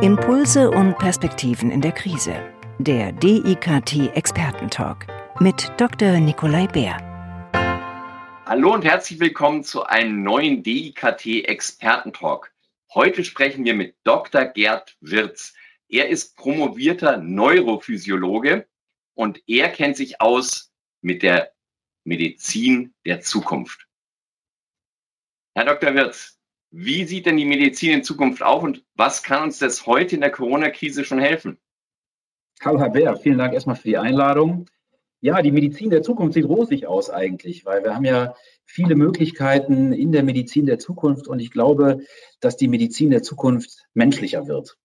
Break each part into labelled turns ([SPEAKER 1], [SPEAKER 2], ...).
[SPEAKER 1] Impulse und Perspektiven in der Krise. Der DIKT Expertentalk mit Dr. Nikolai Bär.
[SPEAKER 2] Hallo und herzlich willkommen zu einem neuen DIKT Expertentalk. Heute sprechen wir mit Dr. Gerd Wirz. Er ist promovierter Neurophysiologe und er kennt sich aus mit der Medizin der Zukunft. Herr Dr. Wirz, wie sieht denn die Medizin in Zukunft auf und was kann uns das heute in der Corona-Krise schon helfen?
[SPEAKER 3] Hallo Herr Bär, vielen Dank erstmal für die Einladung. Ja, die Medizin der Zukunft sieht rosig aus eigentlich, weil wir haben ja viele Möglichkeiten in der Medizin der Zukunft und ich glaube, dass die Medizin der Zukunft menschlicher wird.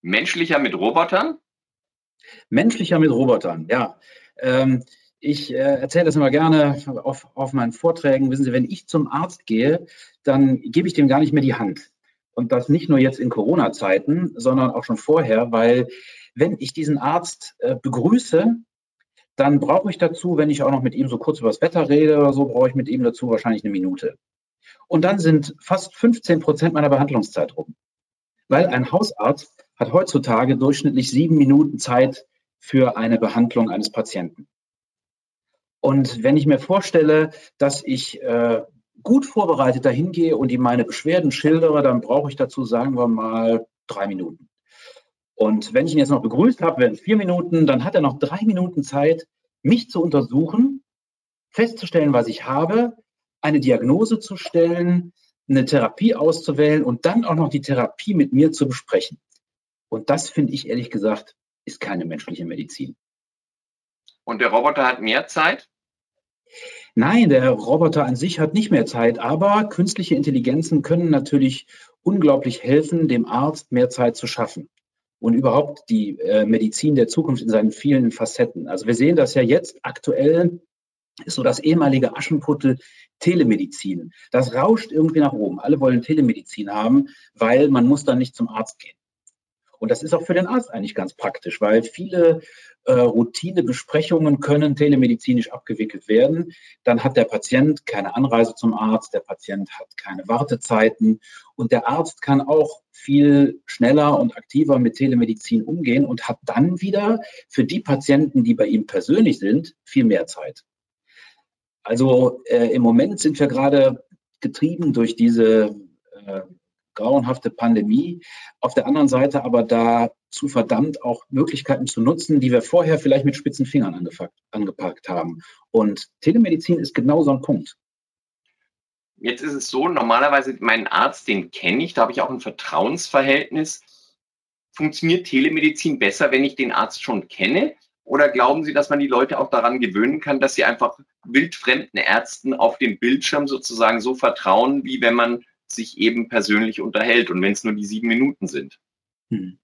[SPEAKER 2] Menschlicher mit Robotern?
[SPEAKER 3] Menschlicher mit Robotern, ja. Ähm, ich äh, erzähle das immer gerne auf, auf meinen Vorträgen. Wissen Sie, wenn ich zum Arzt gehe, dann gebe ich dem gar nicht mehr die Hand. Und das nicht nur jetzt in Corona-Zeiten, sondern auch schon vorher, weil wenn ich diesen Arzt äh, begrüße, dann brauche ich dazu, wenn ich auch noch mit ihm so kurz über das Wetter rede oder so, brauche ich mit ihm dazu wahrscheinlich eine Minute. Und dann sind fast 15 Prozent meiner Behandlungszeit rum. Weil ein Hausarzt hat heutzutage durchschnittlich sieben Minuten Zeit für eine Behandlung eines Patienten. Und wenn ich mir vorstelle, dass ich äh, gut vorbereitet dahin gehe und ihm meine Beschwerden schildere, dann brauche ich dazu, sagen wir mal, drei Minuten. Und wenn ich ihn jetzt noch begrüßt habe, wären es vier Minuten, dann hat er noch drei Minuten Zeit, mich zu untersuchen, festzustellen, was ich habe, eine Diagnose zu stellen, eine Therapie auszuwählen und dann auch noch die Therapie mit mir zu besprechen. Und das finde ich ehrlich gesagt, ist keine menschliche Medizin.
[SPEAKER 2] Und der Roboter hat mehr Zeit?
[SPEAKER 3] Nein, der Roboter an sich hat nicht mehr Zeit, aber künstliche Intelligenzen können natürlich unglaublich helfen, dem Arzt mehr Zeit zu schaffen. Und überhaupt die äh, Medizin der Zukunft in seinen vielen Facetten. Also wir sehen das ja jetzt aktuell, ist so das ehemalige Aschenputtel Telemedizin. Das rauscht irgendwie nach oben. Alle wollen Telemedizin haben, weil man muss dann nicht zum Arzt gehen. Und das ist auch für den Arzt eigentlich ganz praktisch, weil viele äh, Routinebesprechungen können telemedizinisch abgewickelt werden. Dann hat der Patient keine Anreise zum Arzt, der Patient hat keine Wartezeiten und der Arzt kann auch viel schneller und aktiver mit Telemedizin umgehen und hat dann wieder für die Patienten, die bei ihm persönlich sind, viel mehr Zeit. Also äh, im Moment sind wir gerade getrieben durch diese äh, grauenhafte Pandemie. Auf der anderen Seite aber dazu verdammt auch Möglichkeiten zu nutzen, die wir vorher vielleicht mit spitzen Fingern angepackt haben. Und Telemedizin ist genau so ein Punkt.
[SPEAKER 2] Jetzt ist es so, normalerweise meinen Arzt, den kenne ich, da habe ich auch ein Vertrauensverhältnis. Funktioniert Telemedizin besser, wenn ich den Arzt schon kenne? Oder glauben Sie, dass man die Leute auch daran gewöhnen kann, dass sie einfach wildfremden Ärzten auf dem Bildschirm sozusagen so vertrauen, wie wenn man sich eben persönlich unterhält und wenn es nur die sieben Minuten sind.
[SPEAKER 3] Hm.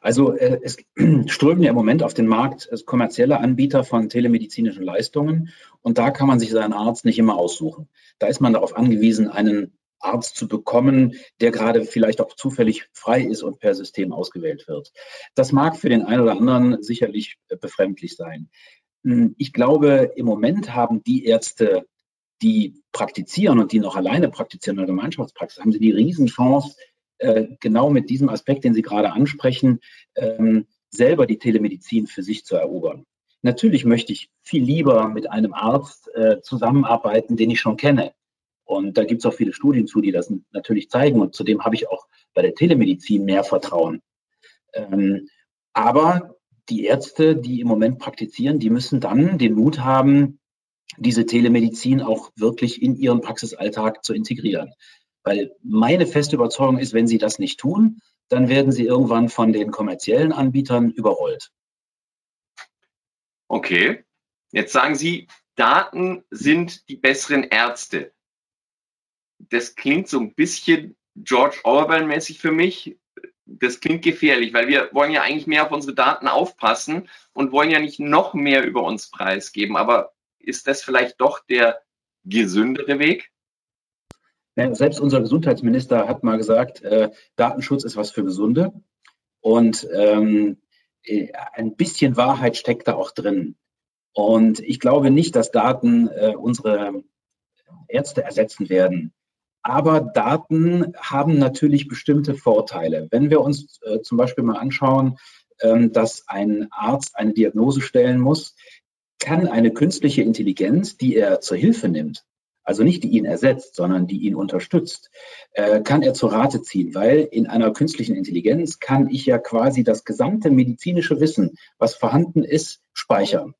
[SPEAKER 3] Also äh, es strömen ja im Moment auf den Markt äh, kommerzielle Anbieter von telemedizinischen Leistungen und da kann man sich seinen Arzt nicht immer aussuchen. Da ist man darauf angewiesen, einen Arzt zu bekommen, der gerade vielleicht auch zufällig frei ist und per System ausgewählt wird. Das mag für den einen oder anderen sicherlich äh, befremdlich sein. Hm, ich glaube, im Moment haben die Ärzte die praktizieren und die noch alleine praktizieren in der Gemeinschaftspraxis, haben sie die Riesenchance, äh, genau mit diesem Aspekt, den Sie gerade ansprechen, ähm, selber die Telemedizin für sich zu erobern. Natürlich möchte ich viel lieber mit einem Arzt äh, zusammenarbeiten, den ich schon kenne. Und da gibt es auch viele Studien zu, die das natürlich zeigen. Und zudem habe ich auch bei der Telemedizin mehr Vertrauen. Ähm, aber die Ärzte, die im Moment praktizieren, die müssen dann den Mut haben, diese Telemedizin auch wirklich in ihren Praxisalltag zu integrieren. Weil meine feste Überzeugung ist, wenn sie das nicht tun, dann werden sie irgendwann von den kommerziellen Anbietern überrollt.
[SPEAKER 2] Okay, jetzt sagen Sie, Daten sind die besseren Ärzte. Das klingt so ein bisschen George Orwell-mäßig für mich. Das klingt gefährlich, weil wir wollen ja eigentlich mehr auf unsere Daten aufpassen und wollen ja nicht noch mehr über uns preisgeben. Aber ist das vielleicht doch der gesündere Weg?
[SPEAKER 3] Ja, selbst unser Gesundheitsminister hat mal gesagt, äh, Datenschutz ist was für Gesunde. Und ähm, äh, ein bisschen Wahrheit steckt da auch drin. Und ich glaube nicht, dass Daten äh, unsere Ärzte ersetzen werden. Aber Daten haben natürlich bestimmte Vorteile. Wenn wir uns äh, zum Beispiel mal anschauen, ähm, dass ein Arzt eine Diagnose stellen muss, kann eine künstliche Intelligenz, die er zur Hilfe nimmt, also nicht die ihn ersetzt, sondern die ihn unterstützt, äh, kann er zur Rate ziehen, weil in einer künstlichen Intelligenz kann ich ja quasi das gesamte medizinische Wissen, was vorhanden ist, speichern.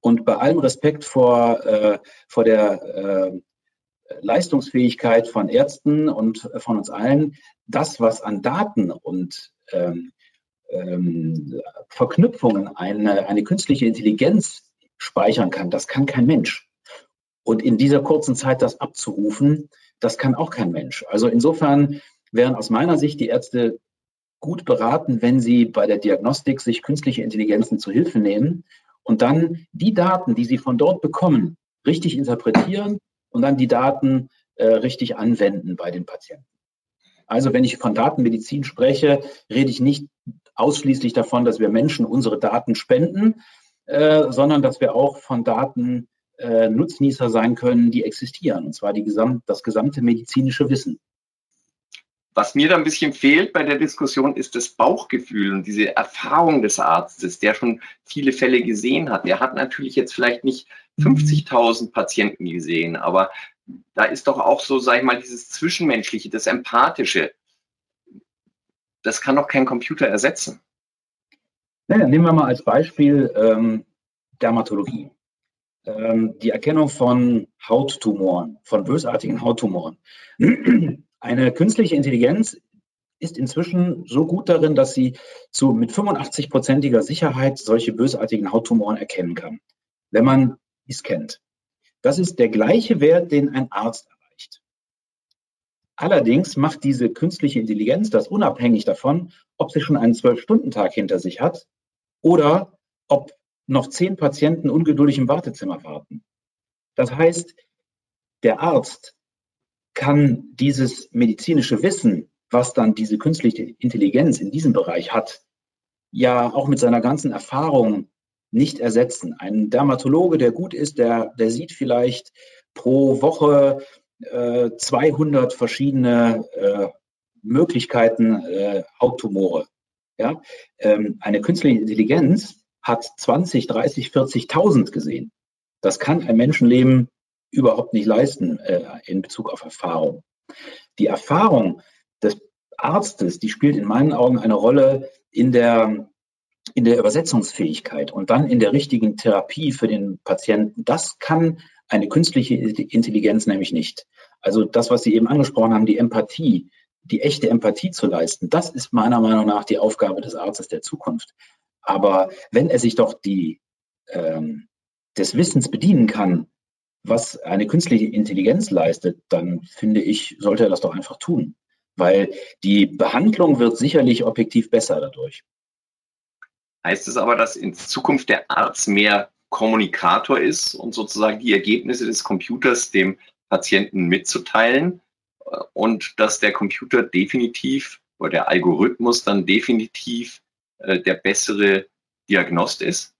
[SPEAKER 3] Und bei allem Respekt vor, äh, vor der äh, Leistungsfähigkeit von Ärzten und von uns allen, das, was an Daten und ähm, ähm, Verknüpfungen eine, eine künstliche Intelligenz speichern kann, das kann kein Mensch. Und in dieser kurzen Zeit das abzurufen, das kann auch kein Mensch. Also insofern wären aus meiner Sicht die Ärzte gut beraten, wenn sie bei der Diagnostik sich künstliche Intelligenzen zu Hilfe nehmen und dann die Daten, die sie von dort bekommen, richtig interpretieren und dann die Daten äh, richtig anwenden bei den Patienten. Also wenn ich von Datenmedizin spreche, rede ich nicht ausschließlich davon, dass wir Menschen unsere Daten spenden, äh, sondern dass wir auch von Daten äh, Nutznießer sein können, die existieren, und zwar die Gesam das gesamte medizinische Wissen.
[SPEAKER 2] Was mir da ein bisschen fehlt bei der Diskussion, ist das Bauchgefühl und diese Erfahrung des Arztes, der schon viele Fälle gesehen hat. Der hat natürlich jetzt vielleicht nicht 50.000 Patienten gesehen, aber da ist doch auch so, sag ich mal, dieses Zwischenmenschliche, das Empathische. Das kann doch kein Computer ersetzen.
[SPEAKER 3] Ja, nehmen wir mal als Beispiel ähm, Dermatologie ähm, die Erkennung von Hauttumoren, von bösartigen Hauttumoren. Eine künstliche Intelligenz ist inzwischen so gut darin, dass sie zu mit 85-prozentiger Sicherheit solche bösartigen Hauttumoren erkennen kann, wenn man es kennt. Das ist der gleiche Wert, den ein Arzt. Allerdings macht diese künstliche Intelligenz das unabhängig davon, ob sie schon einen Zwölf-Stunden-Tag hinter sich hat oder ob noch zehn Patienten ungeduldig im Wartezimmer warten. Das heißt, der Arzt kann dieses medizinische Wissen, was dann diese künstliche Intelligenz in diesem Bereich hat, ja auch mit seiner ganzen Erfahrung nicht ersetzen. Ein Dermatologe, der gut ist, der, der sieht vielleicht pro Woche äh, 200 verschiedene äh, Möglichkeiten äh, Hauttumore. Ja? Ähm, eine künstliche Intelligenz hat 20, 30, 40.000 gesehen. Das kann ein Menschenleben überhaupt nicht leisten äh, in Bezug auf Erfahrung. Die Erfahrung des Arztes, die spielt in meinen Augen eine Rolle in der, in der Übersetzungsfähigkeit und dann in der richtigen Therapie für den Patienten. Das kann eine künstliche Intelligenz nämlich nicht. Also das, was Sie eben angesprochen haben, die Empathie, die echte Empathie zu leisten, das ist meiner Meinung nach die Aufgabe des Arztes der Zukunft. Aber wenn er sich doch die, ähm, des Wissens bedienen kann, was eine künstliche Intelligenz leistet, dann finde ich, sollte er das doch einfach tun. Weil die Behandlung wird sicherlich objektiv besser dadurch.
[SPEAKER 2] Heißt es aber, dass in Zukunft der Arzt mehr Kommunikator ist und sozusagen die Ergebnisse des Computers dem Patienten mitzuteilen äh, und dass der Computer definitiv oder der Algorithmus dann definitiv äh, der bessere Diagnost ist?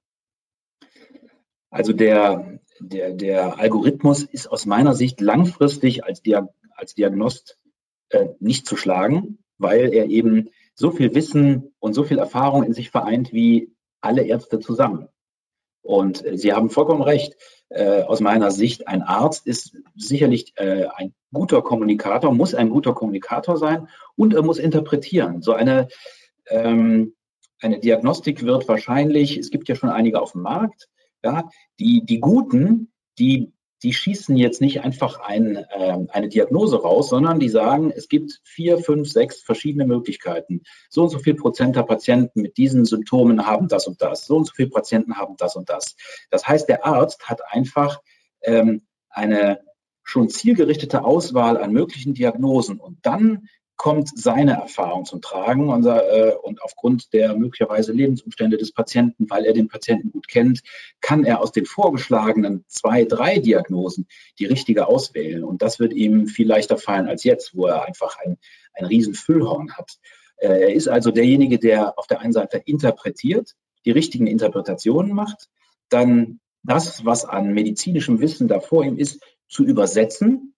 [SPEAKER 3] Also der, der, der Algorithmus ist aus meiner Sicht langfristig als, Dia als Diagnost äh, nicht zu schlagen, weil er eben so viel Wissen und so viel Erfahrung in sich vereint wie alle Ärzte zusammen. Und äh, Sie haben vollkommen recht. Äh, aus meiner Sicht, ein Arzt ist sicherlich äh, ein guter Kommunikator, muss ein guter Kommunikator sein und er muss interpretieren. So eine ähm, eine Diagnostik wird wahrscheinlich, es gibt ja schon einige auf dem Markt, ja, die, die guten, die, die schießen jetzt nicht einfach ein, äh, eine Diagnose raus, sondern die sagen, es gibt vier, fünf, sechs verschiedene Möglichkeiten. So und so viel Prozent der Patienten mit diesen Symptomen haben das und das. So und so viele Patienten haben das und das. Das heißt, der Arzt hat einfach ähm, eine schon zielgerichtete Auswahl an möglichen Diagnosen und dann kommt seine Erfahrung zum Tragen und, äh, und aufgrund der möglicherweise Lebensumstände des Patienten, weil er den Patienten gut kennt, kann er aus den vorgeschlagenen zwei, drei Diagnosen die richtige auswählen. Und das wird ihm viel leichter fallen als jetzt, wo er einfach ein, ein riesen hat. Äh, er ist also derjenige, der auf der einen Seite interpretiert, die richtigen Interpretationen macht, dann das, was an medizinischem Wissen da vor ihm ist, zu übersetzen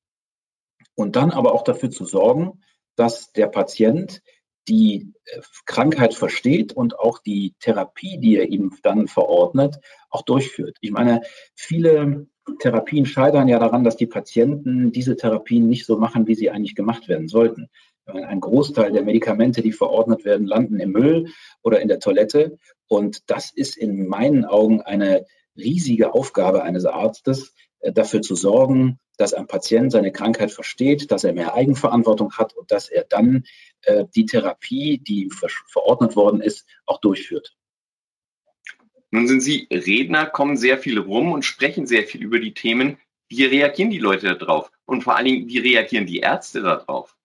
[SPEAKER 3] Und dann aber auch dafür zu sorgen, dass der Patient die äh, Krankheit versteht und auch die Therapie, die er ihm dann verordnet, auch durchführt. Ich meine, viele Therapien scheitern ja daran, dass die Patienten diese Therapien nicht so machen, wie sie eigentlich gemacht werden sollten. Ein Großteil der Medikamente, die verordnet werden, landen im Müll oder in der Toilette. Und das ist in meinen Augen eine riesige Aufgabe eines Arztes, äh, dafür zu sorgen, dass ein Patient seine Krankheit versteht, dass er mehr Eigenverantwortung hat und dass er dann äh, die Therapie, die ihm verordnet worden ist, auch durchführt.
[SPEAKER 2] Nun sind Sie Redner, kommen sehr viel rum und sprechen sehr viel über die Themen. Wie reagieren die Leute darauf? Und vor allen Dingen, wie reagieren die Ärzte darauf?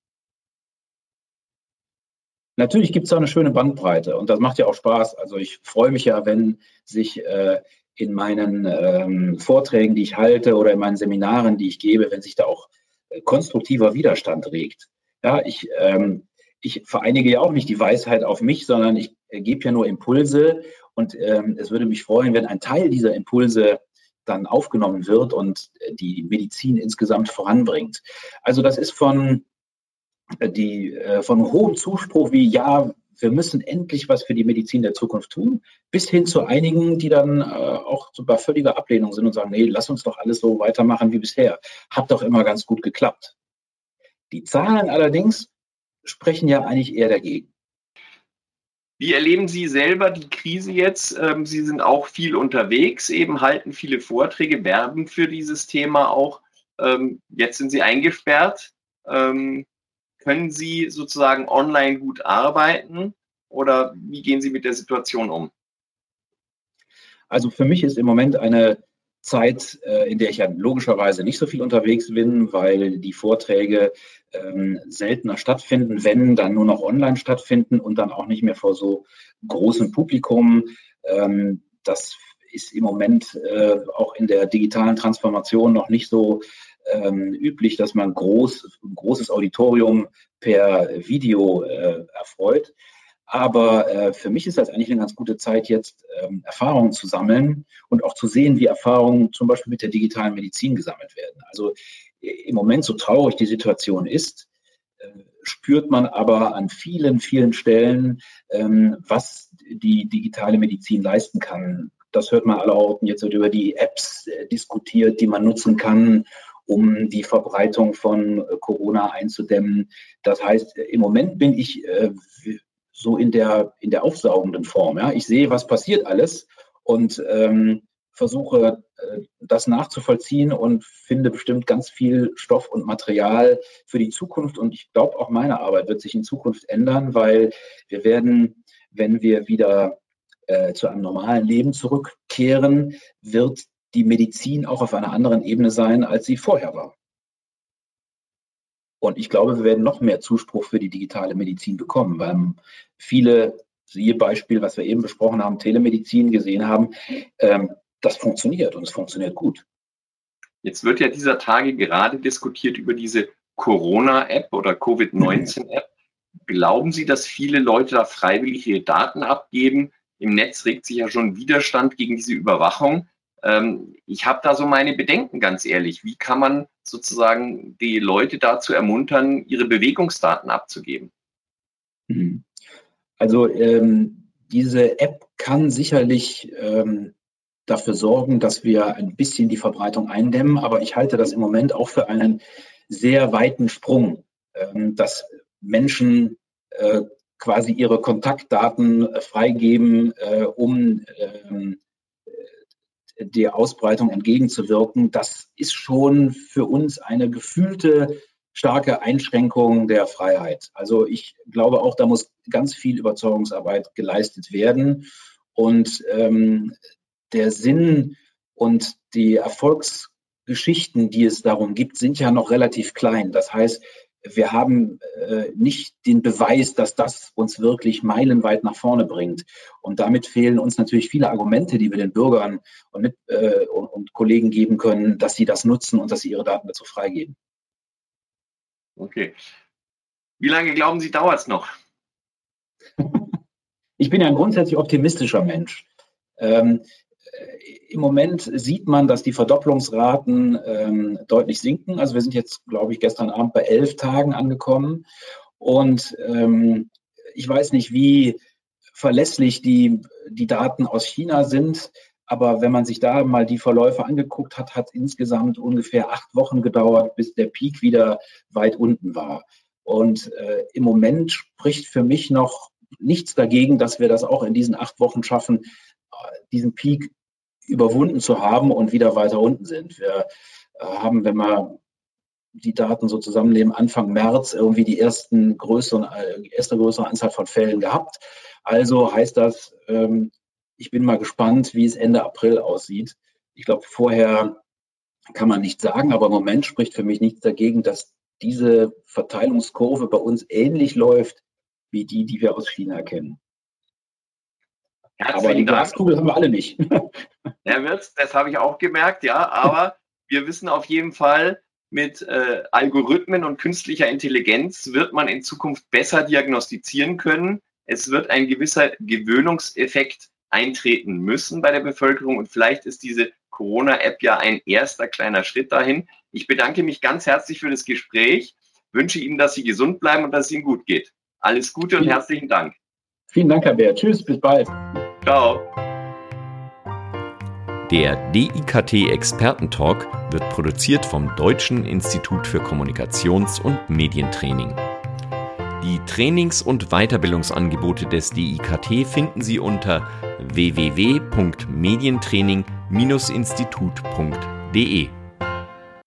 [SPEAKER 3] Natürlich gibt es da eine schöne Bandbreite und das macht ja auch Spaß. Also ich freue mich ja, wenn sich äh, in meinen ähm, Vorträgen, die ich halte oder in meinen Seminaren, die ich gebe, wenn sich da auch äh, konstruktiver Widerstand regt. Ja, ich, ähm, ich vereinige ja auch nicht die Weisheit auf mich, sondern ich äh, gebe ja nur Impulse und ähm, es würde mich freuen, wenn ein Teil dieser Impulse dann aufgenommen wird und äh, die Medizin insgesamt voranbringt. Also das ist von die von hohem Zuspruch wie ja, wir müssen endlich was für die Medizin der Zukunft tun, bis hin zu einigen, die dann äh, auch bei völliger Ablehnung sind und sagen, nee, lass uns doch alles so weitermachen wie bisher. Hat doch immer ganz gut geklappt. Die Zahlen allerdings sprechen ja eigentlich eher dagegen.
[SPEAKER 2] Wie erleben Sie selber die Krise jetzt? Ähm, Sie sind auch viel unterwegs, eben halten viele Vorträge, werben für dieses Thema auch. Ähm, jetzt sind Sie eingesperrt. Ähm, können Sie sozusagen online gut arbeiten oder wie gehen Sie mit der Situation um?
[SPEAKER 3] Also für mich ist im Moment eine Zeit, äh, in der ich ja logischerweise nicht so viel unterwegs bin, weil die Vorträge ähm, seltener stattfinden, wenn dann nur noch online stattfinden und dann auch nicht mehr vor so großem Publikum. Ähm, das ist im Moment äh, auch in der digitalen Transformation noch nicht so ähm, üblich, dass man groß, großes Auditorium per Video äh, erfreut. Aber äh, für mich ist das eigentlich eine ganz gute Zeit, jetzt ähm, Erfahrungen zu sammeln und auch zu sehen, wie Erfahrungen zum Beispiel mit der digitalen Medizin gesammelt werden. Also im Moment, so traurig die Situation ist, äh, spürt man aber an vielen, vielen Stellen, ähm, was die digitale Medizin leisten kann. Das hört man allerorten. Jetzt wird über die Apps äh, diskutiert, die man nutzen kann, um die Verbreitung von äh, Corona einzudämmen. Das heißt, im Moment bin ich äh, so in der, in der aufsaugenden Form. Ich sehe, was passiert alles und ähm, versuche äh, das nachzuvollziehen und finde bestimmt ganz viel Stoff und Material für die Zukunft. Und ich glaube, auch meine Arbeit wird sich in Zukunft ändern, weil wir werden, wenn wir wieder äh, zu einem normalen Leben zurückkehren, wird die Medizin auch auf einer anderen Ebene sein, als sie vorher war. Und ich glaube, wir werden noch mehr Zuspruch für die digitale Medizin bekommen, weil viele, siehe Beispiel, was wir eben besprochen haben, Telemedizin gesehen haben, ähm, das funktioniert und es funktioniert gut.
[SPEAKER 2] Jetzt wird ja dieser Tage gerade diskutiert über diese Corona-App oder Covid-19-App. Glauben Sie, dass viele Leute da freiwillig ihre Daten abgeben? Im Netz regt sich ja schon Widerstand gegen diese Überwachung. Ähm, ich habe da so meine Bedenken, ganz ehrlich. Wie kann man sozusagen die Leute dazu ermuntern, ihre Bewegungsdaten abzugeben?
[SPEAKER 3] Mhm. Also ähm, diese App kann sicherlich ähm, dafür sorgen, dass wir ein bisschen die Verbreitung eindämmen, aber ich halte das im Moment auch für einen sehr weiten Sprung, ähm, dass Menschen äh, quasi ihre Kontaktdaten äh, freigeben, äh, um ähm, der Ausbreitung entgegenzuwirken, das ist schon für uns eine gefühlte starke Einschränkung der Freiheit. Also ich glaube auch, da muss ganz viel Überzeugungsarbeit geleistet werden. Und ähm, der Sinn und die Erfolgsgeschichten, die es darum gibt, sind ja noch relativ klein. Das heißt, wir haben äh, nicht den Beweis, dass das uns wirklich meilenweit nach vorne bringt. Und damit fehlen uns natürlich viele Argumente, die wir den Bürgern und, mit, äh, und, und Kollegen geben können, dass sie das nutzen und dass sie ihre Daten dazu freigeben.
[SPEAKER 2] Okay. Wie lange glauben Sie, dauert es noch?
[SPEAKER 3] ich bin ja ein grundsätzlich optimistischer Mensch. Ähm, Im Moment sieht man, dass die Verdopplungsraten ähm, deutlich sinken. Also wir sind jetzt, glaube ich, gestern Abend bei elf Tagen angekommen. Und ähm, ich weiß nicht, wie verlässlich die, die Daten aus China sind. Aber wenn man sich da mal die Verläufe angeguckt hat, hat insgesamt ungefähr acht Wochen gedauert, bis der Peak wieder weit unten war. Und äh, im Moment spricht für mich noch nichts dagegen, dass wir das auch in diesen acht Wochen schaffen, diesen Peak überwunden zu haben und wieder weiter unten sind. Wir äh, haben, wenn wir die Daten so zusammennehmen, Anfang März irgendwie die ersten größeren, äh, erste größere Anzahl von Fällen gehabt. Also heißt das, ähm, ich bin mal gespannt, wie es Ende April aussieht. Ich glaube, vorher kann man nicht sagen, aber im Moment spricht für mich nichts dagegen, dass diese Verteilungskurve bei uns ähnlich läuft wie die, die wir aus China kennen.
[SPEAKER 2] Herzlichen aber die Glaskugel haben wir alle nicht. Herr Wirtz, das habe ich auch gemerkt, ja, aber wir wissen auf jeden Fall, mit äh, Algorithmen und künstlicher Intelligenz wird man in Zukunft besser diagnostizieren können. Es wird ein gewisser Gewöhnungseffekt eintreten müssen bei der Bevölkerung und vielleicht ist diese Corona-App ja ein erster kleiner Schritt dahin. Ich bedanke mich ganz herzlich für das Gespräch, wünsche Ihnen, dass Sie gesund bleiben und dass es Ihnen gut geht. Alles Gute und herzlichen Dank.
[SPEAKER 3] Vielen Dank, Herr Bär. Tschüss, bis bald. Ciao.
[SPEAKER 4] Der DIKT Expertentalk wird produziert vom Deutschen Institut für Kommunikations- und Medientraining. Die Trainings- und Weiterbildungsangebote des DIKT finden Sie unter www.medientraining-institut.de.